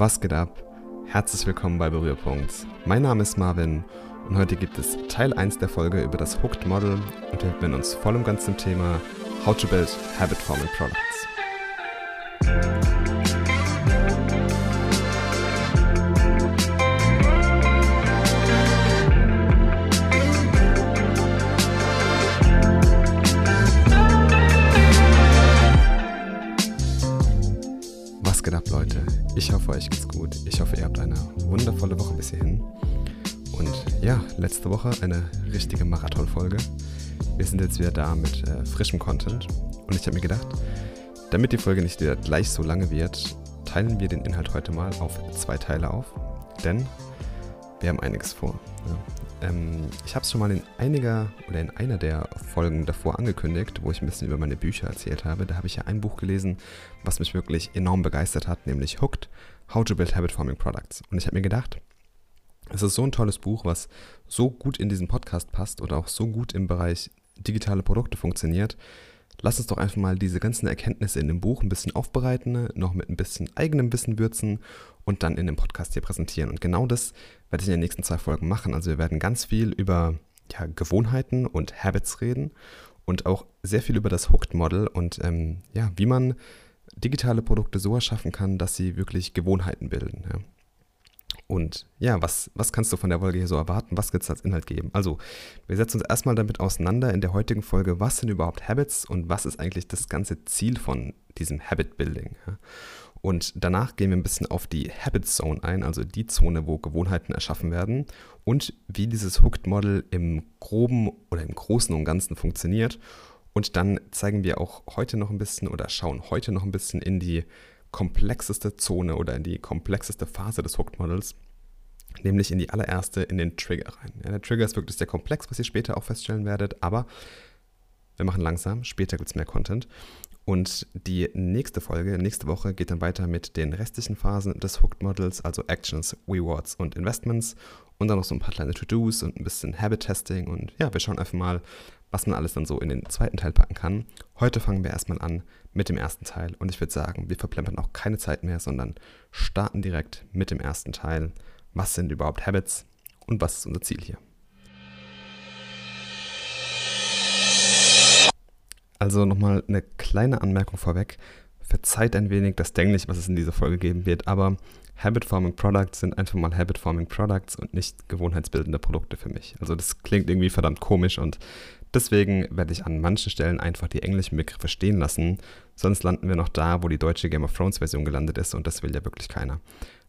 Was geht ab? Herzlich willkommen bei Berührpunkt. Mein Name ist Marvin und heute gibt es Teil 1 der Folge über das Hooked Model und wir widmen uns voll und ganz dem Thema How to Build Habit Forming Products. Geht ab, Leute? Ich hoffe, euch geht's gut. Ich hoffe, ihr habt eine wundervolle Woche bis hierhin. Und ja, letzte Woche eine richtige Marathonfolge. Wir sind jetzt wieder da mit äh, frischem Content. Und ich habe mir gedacht, damit die Folge nicht wieder gleich so lange wird, teilen wir den Inhalt heute mal auf zwei Teile auf. Denn wir haben einiges vor. Ja. Ähm, ich habe es schon mal in einiger oder in einer der Folgen davor angekündigt, wo ich ein bisschen über meine Bücher erzählt habe. Da habe ich ja ein Buch gelesen, was mich wirklich enorm begeistert hat, nämlich Hooked, How to Build Habit Forming Products. Und ich habe mir gedacht, es ist so ein tolles Buch, was so gut in diesen Podcast passt oder auch so gut im Bereich digitale Produkte funktioniert. Lass uns doch einfach mal diese ganzen Erkenntnisse in dem Buch ein bisschen aufbereiten, noch mit ein bisschen eigenem Wissen würzen und dann in dem Podcast hier präsentieren. Und genau das werde ich in den nächsten zwei Folgen machen. Also wir werden ganz viel über ja, Gewohnheiten und Habits reden und auch sehr viel über das Hooked Model und ähm, ja, wie man digitale Produkte so erschaffen kann, dass sie wirklich Gewohnheiten bilden. Ja. Und ja, was, was kannst du von der Folge hier so erwarten? Was wird es als Inhalt geben? Also, wir setzen uns erstmal damit auseinander in der heutigen Folge, was sind überhaupt Habits und was ist eigentlich das ganze Ziel von diesem Habit Building? Und danach gehen wir ein bisschen auf die Habit Zone ein, also die Zone, wo Gewohnheiten erschaffen werden und wie dieses Hooked Model im groben oder im Großen und Ganzen funktioniert. Und dann zeigen wir auch heute noch ein bisschen oder schauen heute noch ein bisschen in die komplexeste Zone oder in die komplexeste Phase des Hooked Models, nämlich in die allererste, in den Trigger rein. Ja, der Trigger ist wirklich sehr komplex, was ihr später auch feststellen werdet, aber wir machen langsam, später gibt es mehr Content. Und die nächste Folge, nächste Woche, geht dann weiter mit den restlichen Phasen des Hooked Models, also Actions, Rewards und Investments. Und dann noch so ein paar kleine To-Dos und ein bisschen Habit-Testing. Und ja, wir schauen einfach mal, was man alles dann so in den zweiten Teil packen kann. Heute fangen wir erstmal an mit dem ersten Teil und ich würde sagen, wir verplempern auch keine Zeit mehr, sondern starten direkt mit dem ersten Teil. Was sind überhaupt Habits und was ist unser Ziel hier? Also nochmal eine kleine Anmerkung vorweg. Verzeiht ein wenig das Denglich, was es in dieser Folge geben wird, aber Habit Forming Products sind einfach mal Habit Forming Products und nicht gewohnheitsbildende Produkte für mich. Also das klingt irgendwie verdammt komisch und Deswegen werde ich an manchen Stellen einfach die englischen Begriffe stehen lassen, sonst landen wir noch da, wo die deutsche Game of Thrones Version gelandet ist und das will ja wirklich keiner.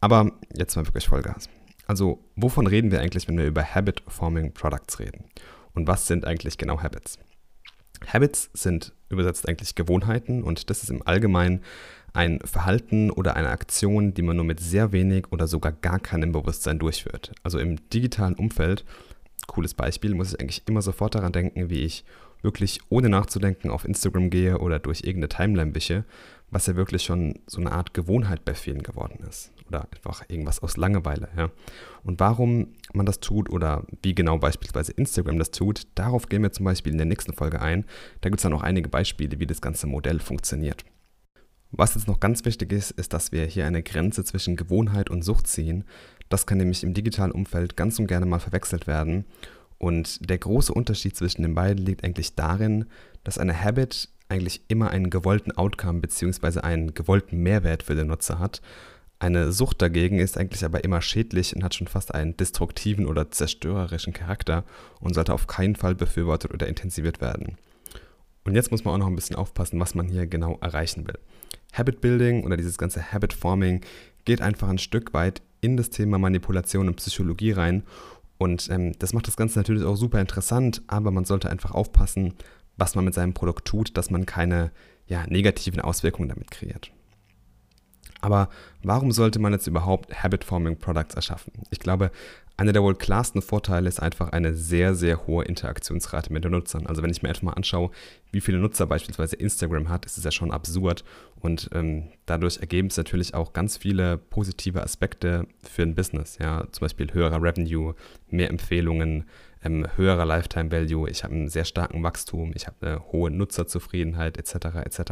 Aber jetzt mal wirklich Vollgas. Also, wovon reden wir eigentlich, wenn wir über Habit Forming Products reden? Und was sind eigentlich genau Habits? Habits sind übersetzt eigentlich Gewohnheiten und das ist im Allgemeinen ein Verhalten oder eine Aktion, die man nur mit sehr wenig oder sogar gar keinem Bewusstsein durchführt. Also im digitalen Umfeld cooles Beispiel, muss ich eigentlich immer sofort daran denken, wie ich wirklich ohne nachzudenken auf Instagram gehe oder durch irgendeine Timeline wische, was ja wirklich schon so eine Art Gewohnheit bei vielen geworden ist. Oder einfach irgendwas aus Langeweile. Ja. Und warum man das tut oder wie genau beispielsweise Instagram das tut, darauf gehen wir zum Beispiel in der nächsten Folge ein. Da gibt es dann auch einige Beispiele, wie das ganze Modell funktioniert. Was jetzt noch ganz wichtig ist, ist, dass wir hier eine Grenze zwischen Gewohnheit und Sucht ziehen. Das kann nämlich im digitalen Umfeld ganz und gerne mal verwechselt werden. Und der große Unterschied zwischen den beiden liegt eigentlich darin, dass eine Habit eigentlich immer einen gewollten Outcome bzw. einen gewollten Mehrwert für den Nutzer hat. Eine Sucht dagegen ist eigentlich aber immer schädlich und hat schon fast einen destruktiven oder zerstörerischen Charakter und sollte auf keinen Fall befürwortet oder intensiviert werden. Und jetzt muss man auch noch ein bisschen aufpassen, was man hier genau erreichen will. Habit Building oder dieses ganze Habit Forming geht einfach ein Stück weit in das Thema Manipulation und Psychologie rein. Und ähm, das macht das Ganze natürlich auch super interessant, aber man sollte einfach aufpassen, was man mit seinem Produkt tut, dass man keine ja, negativen Auswirkungen damit kreiert. Aber warum sollte man jetzt überhaupt Habit-Forming Products erschaffen? Ich glaube, einer der wohl klarsten Vorteile ist einfach eine sehr, sehr hohe Interaktionsrate mit den Nutzern. Also wenn ich mir einfach mal anschaue, wie viele Nutzer beispielsweise Instagram hat, ist es ja schon absurd. Und ähm, dadurch ergeben es natürlich auch ganz viele positive Aspekte für ein Business. Ja, zum Beispiel höherer Revenue, mehr Empfehlungen, ähm, höherer Lifetime Value, ich habe einen sehr starken Wachstum, ich habe eine hohe Nutzerzufriedenheit etc. etc.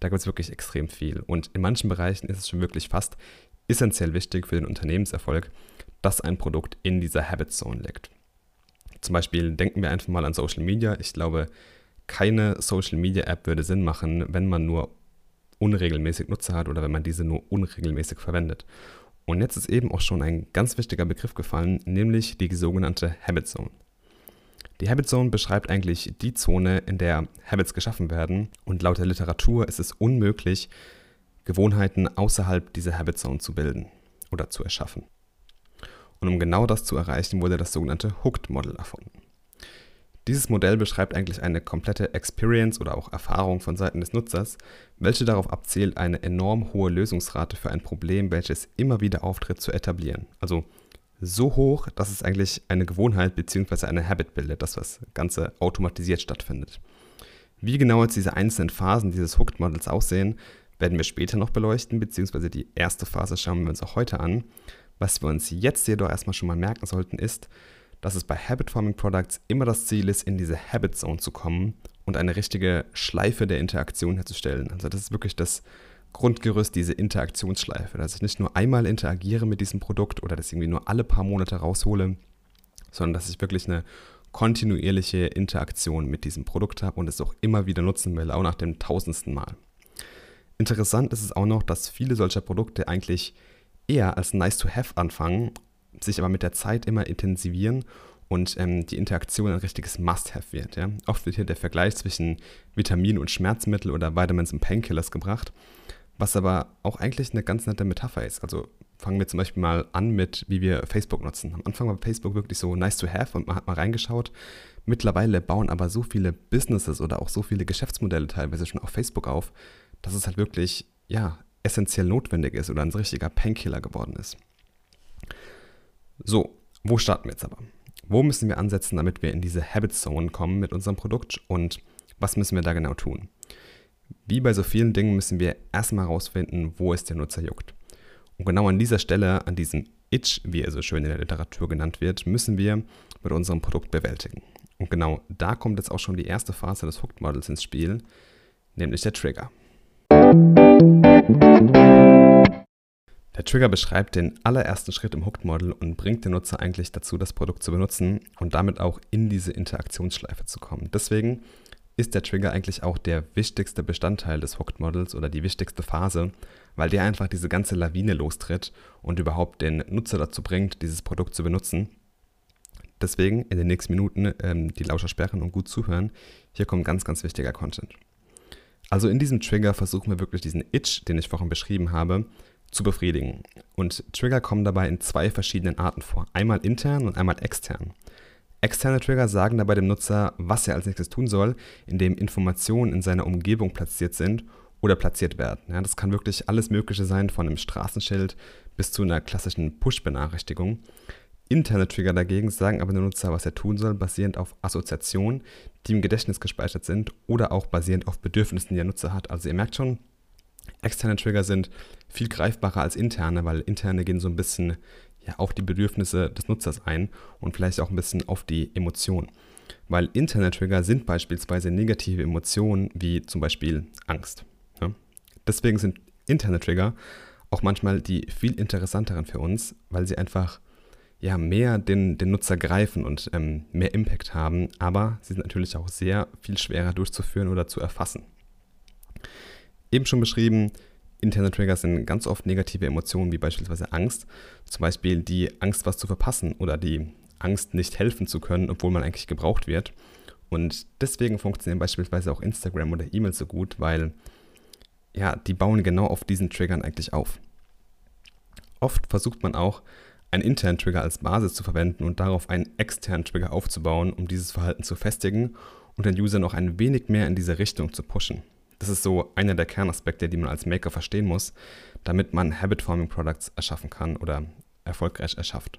Da gibt es wirklich extrem viel. Und in manchen Bereichen ist es schon wirklich fast essentiell wichtig für den Unternehmenserfolg, dass ein Produkt in dieser Habit Zone liegt. Zum Beispiel denken wir einfach mal an Social Media. Ich glaube, keine Social Media App würde Sinn machen, wenn man nur unregelmäßig Nutzer hat oder wenn man diese nur unregelmäßig verwendet. Und jetzt ist eben auch schon ein ganz wichtiger Begriff gefallen, nämlich die sogenannte Habit Zone. Die Habit Zone beschreibt eigentlich die Zone, in der Habits geschaffen werden und laut der Literatur ist es unmöglich, Gewohnheiten außerhalb dieser Habit Zone zu bilden oder zu erschaffen. Und um genau das zu erreichen, wurde das sogenannte Hooked Model erfunden. Dieses Modell beschreibt eigentlich eine komplette Experience oder auch Erfahrung von Seiten des Nutzers, welche darauf abzielt, eine enorm hohe Lösungsrate für ein Problem, welches immer wieder auftritt, zu etablieren. Also so hoch, dass es eigentlich eine Gewohnheit bzw. eine Habit bildet, dass das Ganze automatisiert stattfindet. Wie genau jetzt diese einzelnen Phasen dieses Hooked Models aussehen, werden wir später noch beleuchten, beziehungsweise die erste Phase schauen wir uns auch heute an. Was wir uns jetzt jedoch erstmal schon mal merken sollten, ist, dass es bei Habit Forming Products immer das Ziel ist, in diese Habit Zone zu kommen und eine richtige Schleife der Interaktion herzustellen. Also das ist wirklich das Grundgerüst, diese Interaktionsschleife, dass ich nicht nur einmal interagiere mit diesem Produkt oder das irgendwie nur alle paar Monate raushole, sondern dass ich wirklich eine kontinuierliche Interaktion mit diesem Produkt habe und es auch immer wieder nutzen will, auch nach dem tausendsten Mal. Interessant ist es auch noch, dass viele solcher Produkte eigentlich eher als nice to have anfangen, sich aber mit der Zeit immer intensivieren und ähm, die Interaktion ein richtiges Must-have wird. Ja? Oft wird hier der Vergleich zwischen Vitamin- und Schmerzmittel oder Vitamins und Painkillers gebracht, was aber auch eigentlich eine ganz nette Metapher ist. Also fangen wir zum Beispiel mal an mit, wie wir Facebook nutzen. Am Anfang war Facebook wirklich so nice to have und man hat mal reingeschaut. Mittlerweile bauen aber so viele Businesses oder auch so viele Geschäftsmodelle teilweise schon auf Facebook auf, dass es halt wirklich, ja, essentiell notwendig ist oder ein richtiger Painkiller geworden ist. So, wo starten wir jetzt aber? Wo müssen wir ansetzen, damit wir in diese Habit Zone kommen mit unserem Produkt und was müssen wir da genau tun? Wie bei so vielen Dingen müssen wir erstmal herausfinden, wo es der Nutzer juckt. Und genau an dieser Stelle, an diesem Itch, wie er so schön in der Literatur genannt wird, müssen wir mit unserem Produkt bewältigen. Und genau da kommt jetzt auch schon die erste Phase des Hooked Models ins Spiel, nämlich der Trigger. Der Trigger beschreibt den allerersten Schritt im Hooked Model und bringt den Nutzer eigentlich dazu, das Produkt zu benutzen und damit auch in diese Interaktionsschleife zu kommen. Deswegen ist der Trigger eigentlich auch der wichtigste Bestandteil des Hooked Models oder die wichtigste Phase, weil der einfach diese ganze Lawine lostritt und überhaupt den Nutzer dazu bringt, dieses Produkt zu benutzen. Deswegen in den nächsten Minuten ähm, die Lauscher sperren und gut zuhören. Hier kommt ganz, ganz wichtiger Content. Also in diesem Trigger versuchen wir wirklich diesen Itch, den ich vorhin beschrieben habe, zu befriedigen. Und Trigger kommen dabei in zwei verschiedenen Arten vor. Einmal intern und einmal extern. Externe Trigger sagen dabei dem Nutzer, was er als nächstes tun soll, indem Informationen in seiner Umgebung platziert sind oder platziert werden. Ja, das kann wirklich alles Mögliche sein, von einem Straßenschild bis zu einer klassischen Push-Benachrichtigung. Interne Trigger dagegen sagen aber dem Nutzer, was er tun soll, basierend auf Assoziationen, die im Gedächtnis gespeichert sind oder auch basierend auf Bedürfnissen, die der Nutzer hat. Also ihr merkt schon, Externe Trigger sind viel greifbarer als interne, weil interne gehen so ein bisschen ja, auf die Bedürfnisse des Nutzers ein und vielleicht auch ein bisschen auf die Emotionen. Weil interne Trigger sind beispielsweise negative Emotionen wie zum Beispiel Angst. Ja? Deswegen sind interne Trigger auch manchmal die viel interessanteren für uns, weil sie einfach ja, mehr den, den Nutzer greifen und ähm, mehr Impact haben, aber sie sind natürlich auch sehr viel schwerer durchzuführen oder zu erfassen. Eben schon beschrieben, interne Trigger sind ganz oft negative Emotionen, wie beispielsweise Angst. Zum Beispiel die Angst, was zu verpassen oder die Angst, nicht helfen zu können, obwohl man eigentlich gebraucht wird. Und deswegen funktionieren beispielsweise auch Instagram oder E-Mail so gut, weil ja, die bauen genau auf diesen Triggern eigentlich auf. Oft versucht man auch, einen internen Trigger als Basis zu verwenden und darauf einen externen Trigger aufzubauen, um dieses Verhalten zu festigen und den User noch ein wenig mehr in diese Richtung zu pushen. Das ist so einer der Kernaspekte, die man als Maker verstehen muss, damit man Habit Forming Products erschaffen kann oder erfolgreich erschafft.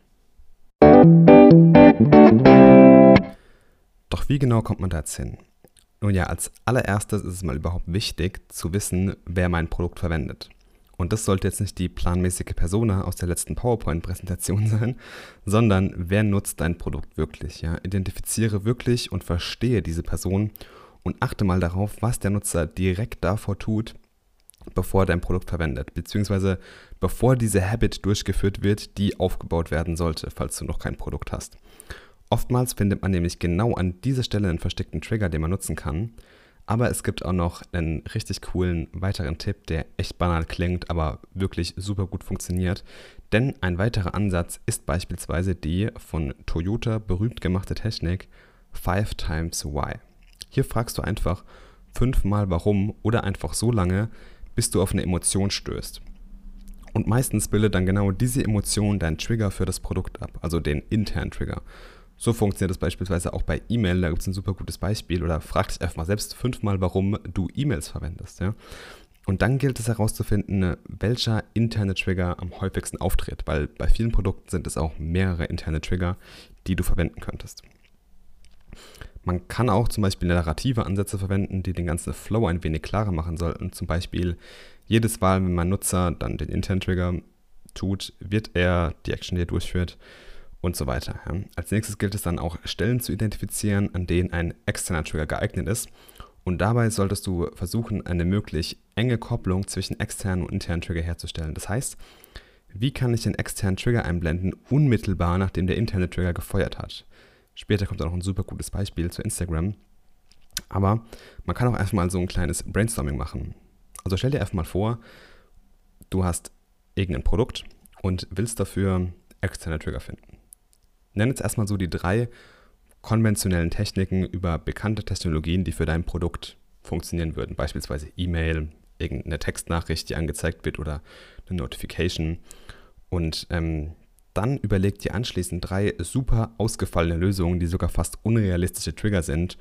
Doch wie genau kommt man da jetzt hin? Nun ja, als allererstes ist es mal überhaupt wichtig zu wissen, wer mein Produkt verwendet. Und das sollte jetzt nicht die planmäßige Persona aus der letzten PowerPoint-Präsentation sein, sondern wer nutzt dein Produkt wirklich? Ja? Identifiziere wirklich und verstehe diese Person und achte mal darauf, was der Nutzer direkt davor tut, bevor er dein Produkt verwendet, beziehungsweise bevor diese Habit durchgeführt wird, die aufgebaut werden sollte, falls du noch kein Produkt hast. Oftmals findet man nämlich genau an dieser Stelle einen versteckten Trigger, den man nutzen kann. Aber es gibt auch noch einen richtig coolen weiteren Tipp, der echt banal klingt, aber wirklich super gut funktioniert. Denn ein weiterer Ansatz ist beispielsweise die von Toyota berühmt gemachte Technik 5 times Why. Hier fragst du einfach fünfmal warum oder einfach so lange, bis du auf eine Emotion stößt. Und meistens bildet dann genau diese Emotion dein Trigger für das Produkt ab, also den internen Trigger. So funktioniert das beispielsweise auch bei E-Mail, da gibt es ein super gutes Beispiel. Oder frag dich einfach mal selbst fünfmal, warum du E-Mails verwendest. Ja? Und dann gilt es herauszufinden, welcher interne Trigger am häufigsten auftritt, weil bei vielen Produkten sind es auch mehrere interne Trigger, die du verwenden könntest. Man kann auch zum Beispiel narrative Ansätze verwenden, die den ganzen Flow ein wenig klarer machen sollten. Zum Beispiel jedes Mal, wenn mein Nutzer dann den internen Trigger tut, wird er die Action, die er durchführt, und so weiter. Als nächstes gilt es dann auch Stellen zu identifizieren, an denen ein externer Trigger geeignet ist. Und dabei solltest du versuchen, eine möglich enge Kopplung zwischen externen und internen Trigger herzustellen. Das heißt, wie kann ich den externen Trigger einblenden, unmittelbar nachdem der interne Trigger gefeuert hat? Später kommt auch noch ein super gutes Beispiel zu Instagram. Aber man kann auch einfach mal so ein kleines Brainstorming machen. Also stell dir einfach mal vor, du hast irgendein Produkt und willst dafür externe Trigger finden. Nenn jetzt erstmal so die drei konventionellen Techniken über bekannte Technologien, die für dein Produkt funktionieren würden. Beispielsweise E-Mail, irgendeine Textnachricht, die angezeigt wird oder eine Notification. Und ähm, dann überleg dir anschließend drei super ausgefallene Lösungen, die sogar fast unrealistische Trigger sind.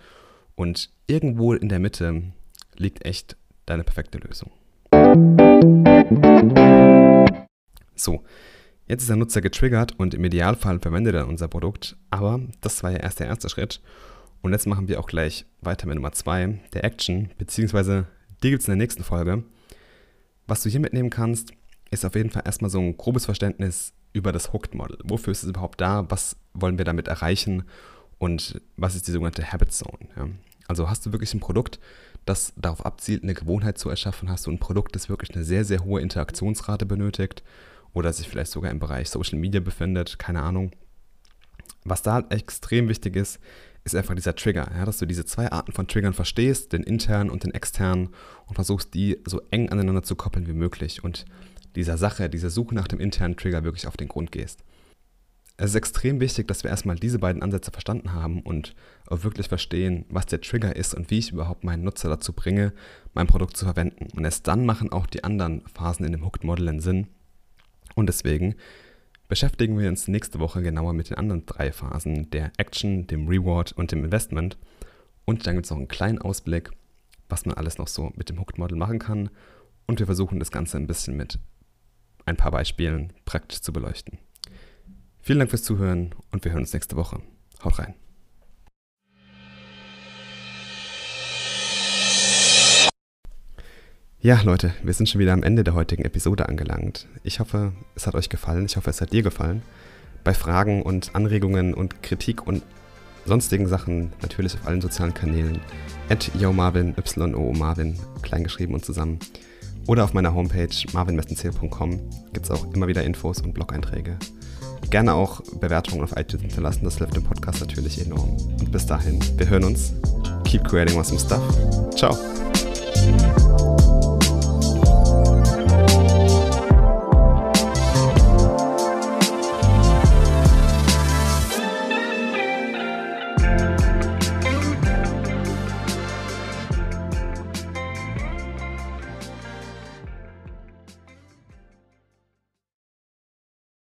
Und irgendwo in der Mitte liegt echt deine perfekte Lösung. So, jetzt ist der Nutzer getriggert und im Idealfall verwendet er unser Produkt. Aber das war ja erst der erste Schritt. Und jetzt machen wir auch gleich weiter mit Nummer zwei, der Action, beziehungsweise die gibt es in der nächsten Folge. Was du hier mitnehmen kannst, ist auf jeden Fall erstmal so ein grobes Verständnis über das Hooked Model. Wofür ist es überhaupt da? Was wollen wir damit erreichen? Und was ist die sogenannte Habit Zone? Ja? Also hast du wirklich ein Produkt, das darauf abzielt, eine Gewohnheit zu erschaffen? Hast du ein Produkt, das wirklich eine sehr, sehr hohe Interaktionsrate benötigt? Oder sich vielleicht sogar im Bereich Social Media befindet? Keine Ahnung. Was da halt extrem wichtig ist, ist einfach dieser Trigger, ja, dass du diese zwei Arten von Triggern verstehst, den internen und den externen und versuchst, die so eng aneinander zu koppeln wie möglich. Und dieser Sache, dieser Suche nach dem internen Trigger wirklich auf den Grund gehst. Es ist extrem wichtig, dass wir erstmal diese beiden Ansätze verstanden haben und auch wirklich verstehen, was der Trigger ist und wie ich überhaupt meinen Nutzer dazu bringe, mein Produkt zu verwenden. Und erst dann machen auch die anderen Phasen in dem Hooked Model einen Sinn. Und deswegen beschäftigen wir uns nächste Woche genauer mit den anderen drei Phasen, der Action, dem Reward und dem Investment. Und dann gibt es noch einen kleinen Ausblick, was man alles noch so mit dem Hooked Model machen kann. Und wir versuchen das Ganze ein bisschen mit ein paar Beispielen praktisch zu beleuchten. Vielen Dank fürs Zuhören und wir hören uns nächste Woche. Haut rein. Ja, Leute, wir sind schon wieder am Ende der heutigen Episode angelangt. Ich hoffe, es hat euch gefallen. Ich hoffe, es hat dir gefallen. Bei Fragen und Anregungen und Kritik und sonstigen Sachen natürlich auf allen sozialen Kanälen. At Y-O Marvin, kleingeschrieben und zusammen. Oder auf meiner Homepage marvinmessenzähl.com gibt es auch immer wieder Infos und Blog-Einträge. Gerne auch Bewertungen auf iTunes hinterlassen, das hilft dem Podcast natürlich enorm. Und bis dahin, wir hören uns. Keep creating awesome stuff. Ciao.